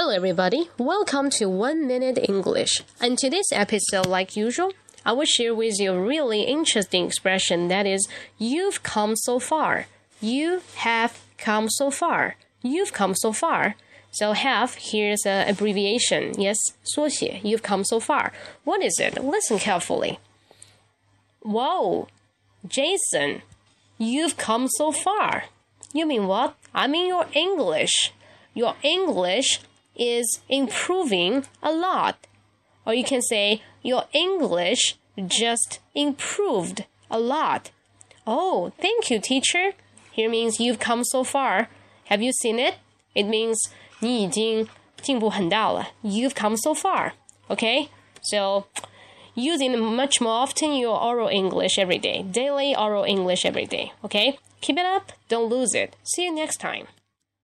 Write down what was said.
Hello, everybody. Welcome to One Minute English. And today's episode, like usual, I will share with you a really interesting expression that is, you've come so far. You have come so far. You've come so far. So have here's an abbreviation. Yes, 缩写. You've come so far. What is it? Listen carefully. Whoa, Jason, you've come so far. You mean what? I mean your English. Your English is improving a lot. Or you can say your English just improved a lot. Oh, thank you, teacher. Here means you've come so far. Have you seen it? It means 你已经进步很大了. You've come so far. Okay? So, using much more often your oral English every day. Daily oral English every day. Okay? Keep it up. Don't lose it. See you next time.